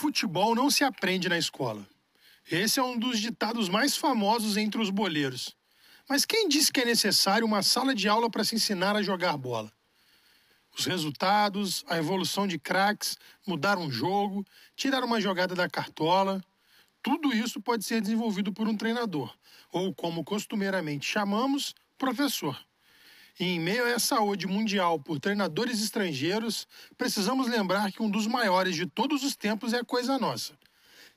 Futebol não se aprende na escola. Esse é um dos ditados mais famosos entre os boleiros. Mas quem disse que é necessário uma sala de aula para se ensinar a jogar bola? Os resultados, a evolução de craques, mudar um jogo, tirar uma jogada da cartola, tudo isso pode ser desenvolvido por um treinador, ou como costumeiramente chamamos, professor. E em meio a essa ode mundial por treinadores estrangeiros, precisamos lembrar que um dos maiores de todos os tempos é coisa nossa.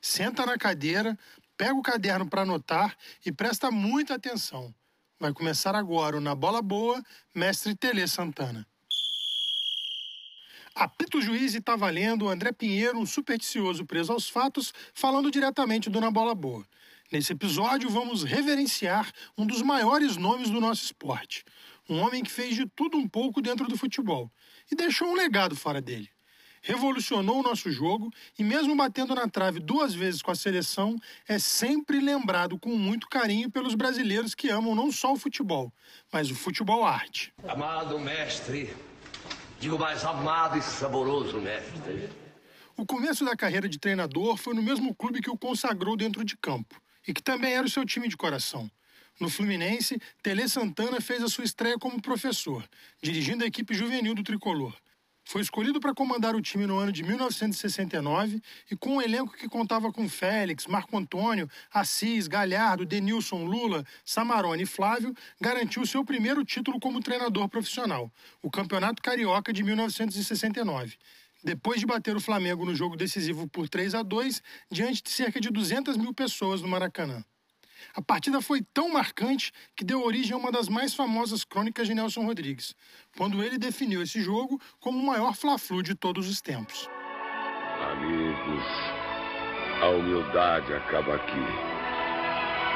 Senta na cadeira, pega o caderno para anotar e presta muita atenção. Vai começar agora o Na Bola Boa, mestre Tele Santana. Apito juiz e tá valendo André Pinheiro, um supersticioso preso aos fatos, falando diretamente do Na Bola Boa. Nesse episódio, vamos reverenciar um dos maiores nomes do nosso esporte. Um homem que fez de tudo um pouco dentro do futebol e deixou um legado fora dele. Revolucionou o nosso jogo e, mesmo batendo na trave duas vezes com a seleção, é sempre lembrado com muito carinho pelos brasileiros que amam não só o futebol, mas o futebol arte. Amado mestre, digo mais amado e saboroso mestre. O começo da carreira de treinador foi no mesmo clube que o consagrou dentro de campo e que também era o seu time de coração. No Fluminense, Tele Santana fez a sua estreia como professor, dirigindo a equipe juvenil do tricolor. Foi escolhido para comandar o time no ano de 1969 e com um elenco que contava com Félix, Marco Antônio, Assis, Galhardo, Denilson, Lula, Samarone e Flávio, garantiu seu primeiro título como treinador profissional, o Campeonato Carioca de 1969 depois de bater o Flamengo no jogo decisivo por 3 a 2 diante de cerca de 200 mil pessoas no Maracanã. A partida foi tão marcante que deu origem a uma das mais famosas crônicas de Nelson Rodrigues, quando ele definiu esse jogo como o maior Fla-Flu de todos os tempos. Amigos, a humildade acaba aqui.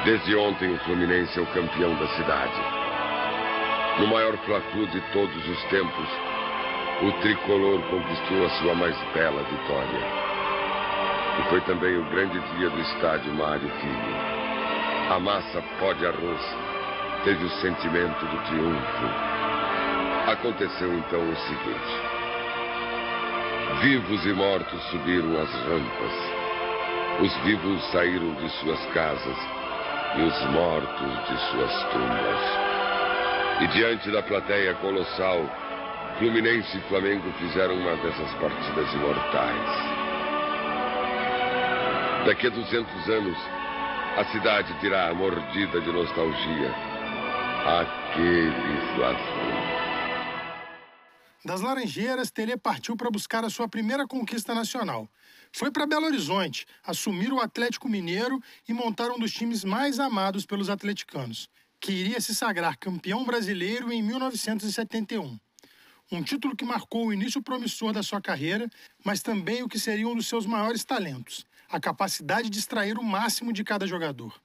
Desde ontem o Fluminense é o campeão da cidade. No maior Fla-Flu de todos os tempos, o tricolor conquistou a sua mais bela vitória. E foi também o grande dia do estádio Mário Filho. A massa pó de arroz teve o sentimento do triunfo. Aconteceu então o seguinte: vivos e mortos subiram as rampas. Os vivos saíram de suas casas e os mortos de suas tumbas. E diante da plateia colossal, Fluminense e Flamengo fizeram uma dessas partidas imortais. Daqui a 200 anos, a cidade dirá mordida de nostalgia. Aquele Fla-Flu. Das Laranjeiras, Tele partiu para buscar a sua primeira conquista nacional. Foi para Belo Horizonte, assumir o Atlético Mineiro e montar um dos times mais amados pelos atleticanos, que iria se sagrar campeão brasileiro em 1971. Um título que marcou o início promissor da sua carreira, mas também o que seria um dos seus maiores talentos: a capacidade de extrair o máximo de cada jogador.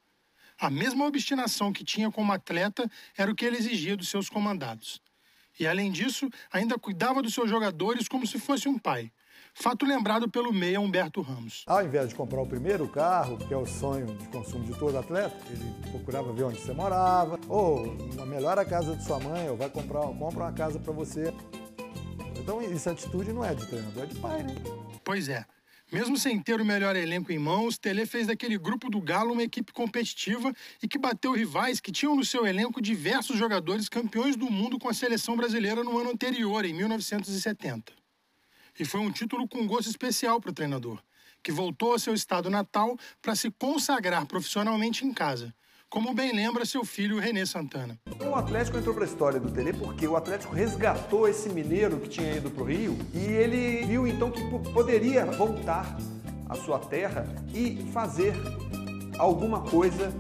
A mesma obstinação que tinha como atleta era o que ele exigia dos seus comandados. E, além disso, ainda cuidava dos seus jogadores como se fosse um pai. Fato lembrado pelo meia Humberto Ramos. Ao invés de comprar o primeiro carro, que é o sonho de consumo de todo atleta, ele procurava ver onde você morava, ou melhora a casa de sua mãe, ou vai comprar, compra uma casa para você. Então, essa atitude não é de treinador, é de pai, né? Pois é. Mesmo sem ter o melhor elenco em mãos, Tele fez daquele grupo do Galo uma equipe competitiva e que bateu rivais que tinham no seu elenco diversos jogadores campeões do mundo com a seleção brasileira no ano anterior, em 1970. E foi um título com gosto especial para o treinador, que voltou ao seu estado natal para se consagrar profissionalmente em casa, como bem lembra seu filho Renê Santana. O Atlético entrou para a história do Tele porque o Atlético resgatou esse mineiro que tinha ido para o Rio e ele viu então que poderia voltar à sua terra e fazer alguma coisa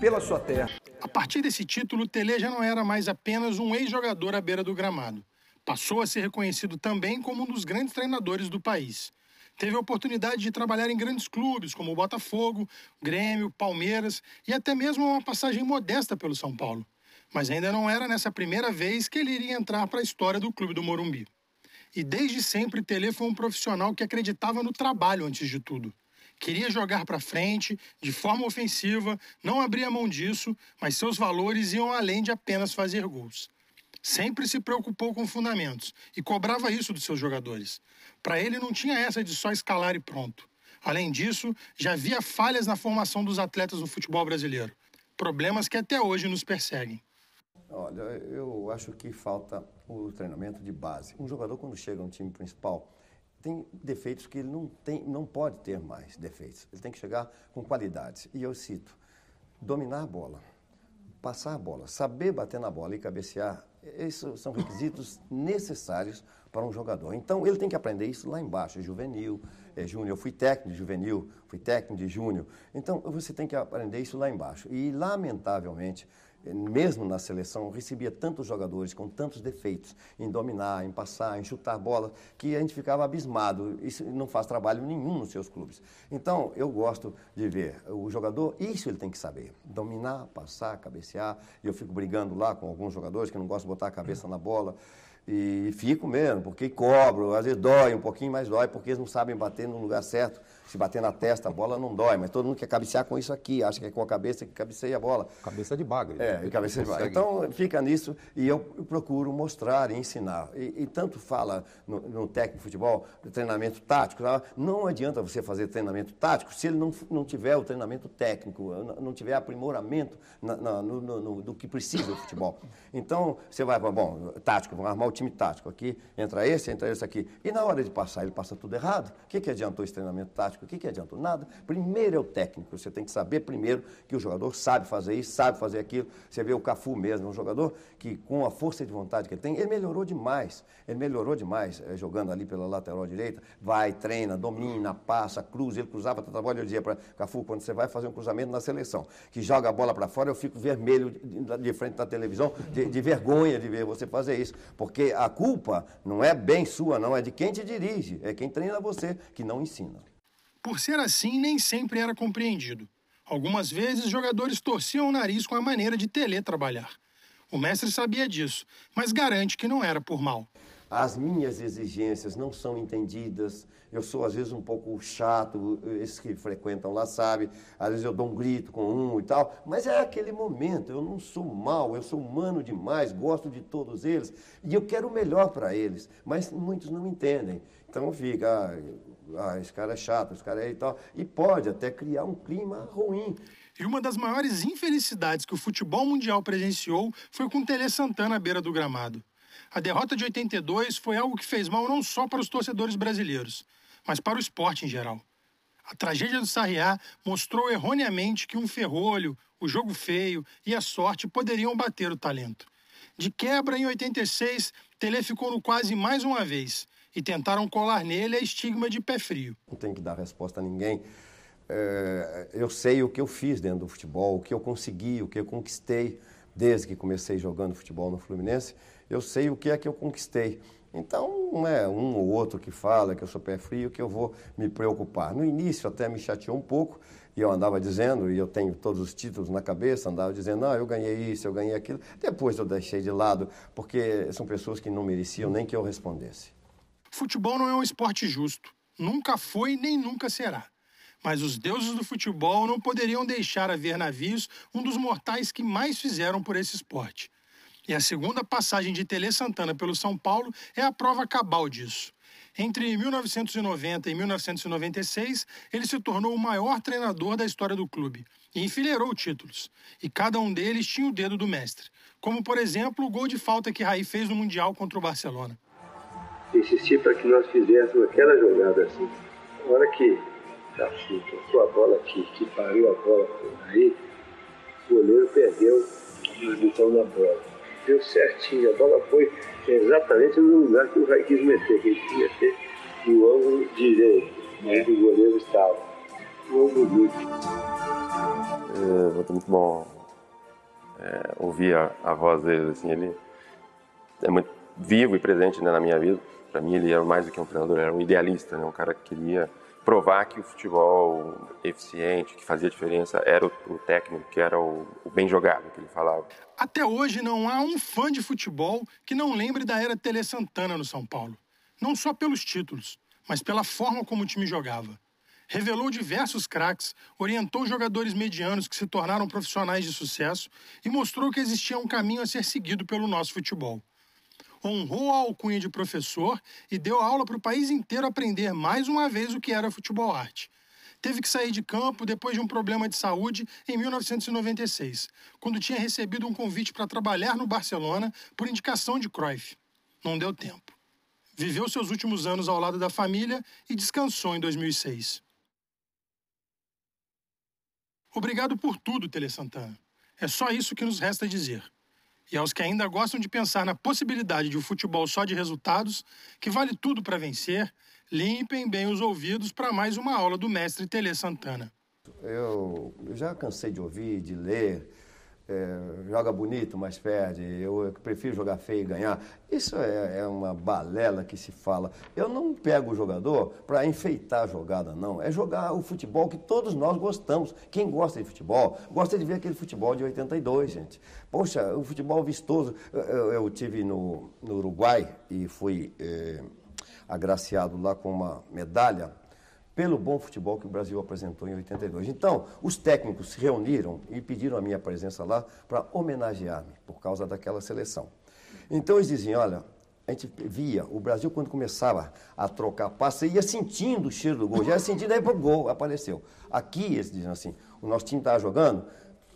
pela sua terra. A partir desse título, Tele já não era mais apenas um ex-jogador à beira do gramado. Passou a ser reconhecido também como um dos grandes treinadores do país. Teve a oportunidade de trabalhar em grandes clubes como o Botafogo, Grêmio, Palmeiras e até mesmo uma passagem modesta pelo São Paulo. Mas ainda não era nessa primeira vez que ele iria entrar para a história do clube do Morumbi. E desde sempre Tele foi um profissional que acreditava no trabalho antes de tudo. Queria jogar para frente, de forma ofensiva, não abria mão disso, mas seus valores iam além de apenas fazer gols. Sempre se preocupou com fundamentos e cobrava isso dos seus jogadores. Para ele não tinha essa de só escalar e pronto. Além disso, já havia falhas na formação dos atletas no futebol brasileiro. Problemas que até hoje nos perseguem. Olha, eu acho que falta o treinamento de base. Um jogador, quando chega no time principal, tem defeitos que ele não, tem, não pode ter mais defeitos. Ele tem que chegar com qualidades. E eu cito: dominar a bola, passar a bola, saber bater na bola e cabecear. Esses são requisitos necessários para um jogador. Então, ele tem que aprender isso lá embaixo, juvenil, é, júnior. Eu fui técnico de juvenil, fui técnico de júnior. Então, você tem que aprender isso lá embaixo. E, lamentavelmente, mesmo na seleção, recebia tantos jogadores com tantos defeitos em dominar, em passar, em chutar bola, que a gente ficava abismado. Isso não faz trabalho nenhum nos seus clubes. Então, eu gosto de ver o jogador, isso ele tem que saber: dominar, passar, cabecear. E eu fico brigando lá com alguns jogadores que não gostam de botar a cabeça na bola. E fico mesmo, porque cobro, às vezes dói um pouquinho, mas dói porque eles não sabem bater no lugar certo. Se bater na testa, a bola não dói, mas todo mundo quer cabecear com isso aqui, acha que é com a cabeça que cabeceia a bola. Cabeça de bagre. É, e cabeça de bagre. Então, fica nisso e eu procuro mostrar e ensinar. E, e tanto fala no, no, técnico de futebol, treinamento tático, tá? não adianta você fazer treinamento tático se ele não, não tiver o treinamento técnico, não tiver aprimoramento na, na, no, no, do que precisa do futebol. Então, você vai para, bom, tático, vamos armar o time tático aqui, entra esse, entra esse aqui. E na hora de passar, ele passa tudo errado. O que, que adiantou esse treinamento tático? Tático. O que, que adianta? Nada. Primeiro é o técnico. Você tem que saber primeiro que o jogador sabe fazer isso, sabe fazer aquilo. Você vê o Cafu mesmo, um jogador que com a força de vontade que ele tem, ele melhorou demais. Ele melhorou demais é, jogando ali pela lateral direita. Vai, treina, domina, passa, cruza. Ele cruzava bola. Eu dizia para Cafu, quando você vai fazer um cruzamento na seleção, que joga a bola para fora, eu fico vermelho de, de frente da televisão, de, de vergonha de ver você fazer isso. Porque a culpa não é bem sua, não, é de quem te dirige, é quem treina você, que não ensina. Por ser assim, nem sempre era compreendido. Algumas vezes, jogadores torciam o nariz com a maneira de Tele trabalhar. O mestre sabia disso, mas garante que não era por mal. As minhas exigências não são entendidas. Eu sou, às vezes, um pouco chato, esses que frequentam lá sabem. Às vezes eu dou um grito com um e tal. Mas é aquele momento. Eu não sou mal, eu sou humano demais, gosto de todos eles. E eu quero o melhor para eles. Mas muitos não entendem. Então fica, ah, ah, esse cara é chato, esse cara é e tal. E pode até criar um clima ruim. E uma das maiores infelicidades que o futebol mundial presenciou foi com Tele Santana à beira do gramado. A derrota de 82 foi algo que fez mal não só para os torcedores brasileiros, mas para o esporte em geral. A tragédia do Sarriá mostrou erroneamente que um ferrolho, o jogo feio e a sorte poderiam bater o talento. De quebra, em 86, Tele ficou no quase mais uma vez e tentaram colar nele a estigma de pé frio. Não tenho que dar resposta a ninguém. É, eu sei o que eu fiz dentro do futebol, o que eu consegui, o que eu conquistei desde que comecei jogando futebol no Fluminense. Eu sei o que é que eu conquistei. Então, não é um ou outro que fala que eu sou pé frio que eu vou me preocupar. No início até me chateou um pouco, e eu andava dizendo, e eu tenho todos os títulos na cabeça, andava dizendo, não, eu ganhei isso, eu ganhei aquilo. Depois eu deixei de lado, porque são pessoas que não mereciam nem que eu respondesse. Futebol não é um esporte justo. Nunca foi nem nunca será. Mas os deuses do futebol não poderiam deixar a ver navios um dos mortais que mais fizeram por esse esporte. E a segunda passagem de Tele Santana pelo São Paulo é a prova cabal disso. Entre 1990 e 1996, ele se tornou o maior treinador da história do clube e enfileirou títulos. E cada um deles tinha o dedo do mestre, como por exemplo o gol de falta que Raí fez no Mundial contra o Barcelona insistir para que nós fizéssemos aquela jogada assim. Na hora que Cafu tocou a bola aqui, que pariu a bola por aí, o goleiro perdeu a transmissão da bola. Deu certinho, a bola foi exatamente no lugar que o Raí quis meter, que ele quis meter no ângulo direito, onde é. o goleiro estava. Um ângulo muito. É muito bom é, ouvir a, a voz dele, assim, ele é muito vivo e presente né, na minha vida. Para mim, ele era mais do que um treinador, era um idealista, né? um cara que queria provar que o futebol eficiente, que fazia diferença, era o, o técnico, que era o, o, bem jogado, que ele falava. Até hoje, não há um fã de futebol que não lembre da era Tele Santana no São Paulo. Não só pelos títulos, mas pela forma como o time jogava. Revelou diversos craques, orientou jogadores medianos que se tornaram profissionais de sucesso e mostrou que existia um caminho a ser seguido pelo nosso futebol honrou a alcunha de professor e deu aula para o país inteiro aprender mais uma vez o que era futebol arte. Teve que sair de campo depois de um problema de saúde em 1996, quando tinha recebido um convite para trabalhar no Barcelona por indicação de Cruyff. Não deu tempo. Viveu seus últimos anos ao lado da família e descansou em 2006. Obrigado por tudo, Tele Santana. É só isso que nos resta dizer. E aos que ainda gostam de pensar na possibilidade de um futebol só de resultados, que vale tudo para vencer, limpem bem os ouvidos para mais uma aula do mestre Tele Santana. Eu, eu já cansei de ouvir, de ler, é, joga bonito, mas perde, eu prefiro jogar feio e ganhar. Isso é, é, uma balela que se fala. Eu não pego o jogador para enfeitar a jogada, não. É jogar o futebol que todos nós gostamos. Quem gosta de futebol, gosta de ver aquele futebol de 82, gente. Poxa, o futebol vistoso. Eu, eu, eu tive no, no, Uruguai e fui é, agraciado lá com uma medalha pelo bom futebol que o Brasil apresentou em 82. Então, os técnicos se reuniram e pediram a minha presença lá para homenagear-me por causa daquela seleção. Então, eles diziam: olha, a gente via o Brasil quando começava a trocar passe, ia sentindo o cheiro do gol, já ia sentindo, aí o gol apareceu. Aqui, eles diziam assim: o nosso time estava jogando,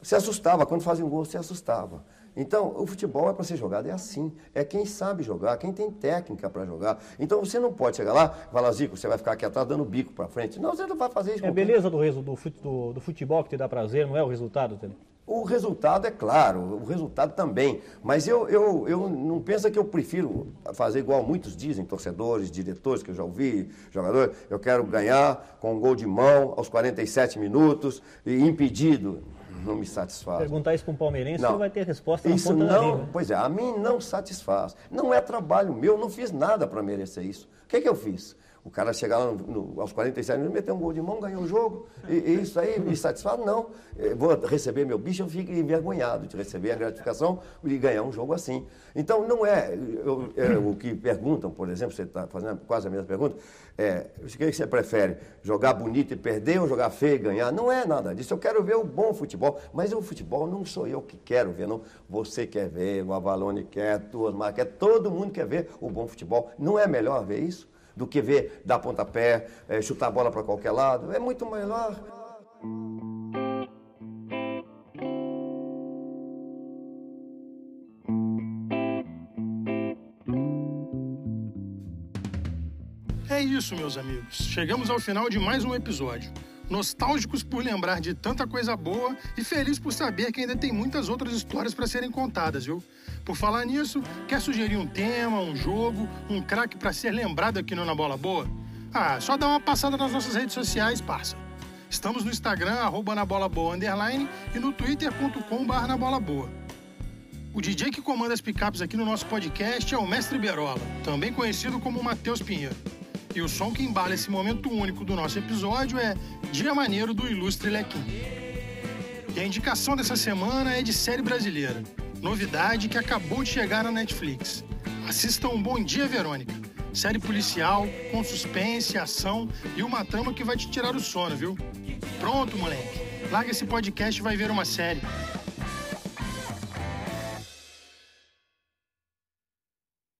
se assustava, quando fazia um gol, se assustava. Então, o futebol é para ser jogado, é assim. É quem sabe jogar, quem tem técnica para jogar. Então, você não pode chegar lá e falar, Zico, você vai ficar aqui atrás dando bico para frente. Não, você não vai fazer isso. É a beleza do, do, do, futebol que te dá prazer, não é o resultado, Tele? O resultado é claro, o resultado também. Mas eu, eu, eu não penso que eu prefiro fazer igual muitos dizem, torcedores, diretores que eu já ouvi, jogadores. Eu quero ganhar com um gol de mão aos 47 minutos e impedido não me satisfaz. Perguntar isso para um palmeirense, não. você vai ter resposta na isso não, Pois é, a mim não satisfaz. Não é trabalho meu, não fiz nada para merecer isso. O que, que eu fiz? O cara chegar lá no, no, aos 47 minutos, meter um gol de mão, ganhar o jogo. E, e, isso aí me satisfaz? Não. Eu vou receber meu bicho, eu fico envergonhado de receber a gratificação e ganhar um jogo assim. Então, não é, eu, é o que perguntam, por exemplo, você está fazendo quase a mesma pergunta, é, o que você prefere? Jogar bonito e perder ou jogar feio e ganhar? Não é nada disso. Eu quero ver o bom futebol, mas o futebol não sou eu que quero ver, não. Você quer ver, o Avalone quer, tuas marcas quer, todo mundo quer ver o bom futebol. Não é melhor ver isso? Do que ver dar pontapé, é, chutar a bola para qualquer lado. É muito melhor. É isso, meus amigos. Chegamos ao final de mais um episódio nostálgicos por lembrar de tanta coisa boa e felizes por saber que ainda tem muitas outras histórias para serem contadas, viu? Por falar nisso, quer sugerir um tema, um jogo, um craque para ser lembrado aqui no Na Bola Boa? Ah, só dá uma passada nas nossas redes sociais, parça. Estamos no Instagram, arroba na bola boa, underline, e no twitter.com na bola boa. O DJ que comanda as picapes aqui no nosso podcast é o Mestre Berola, também conhecido como Matheus Pinheiro. E o som que embala esse momento único do nosso episódio é Dia Maneiro do Ilustre Lequim. E a indicação dessa semana é de série brasileira, novidade que acabou de chegar na Netflix. Assistam Bom Dia Verônica, série policial com suspense, ação e uma trama que vai te tirar o sono, viu? Pronto, moleque. Larga esse podcast e vai ver uma série.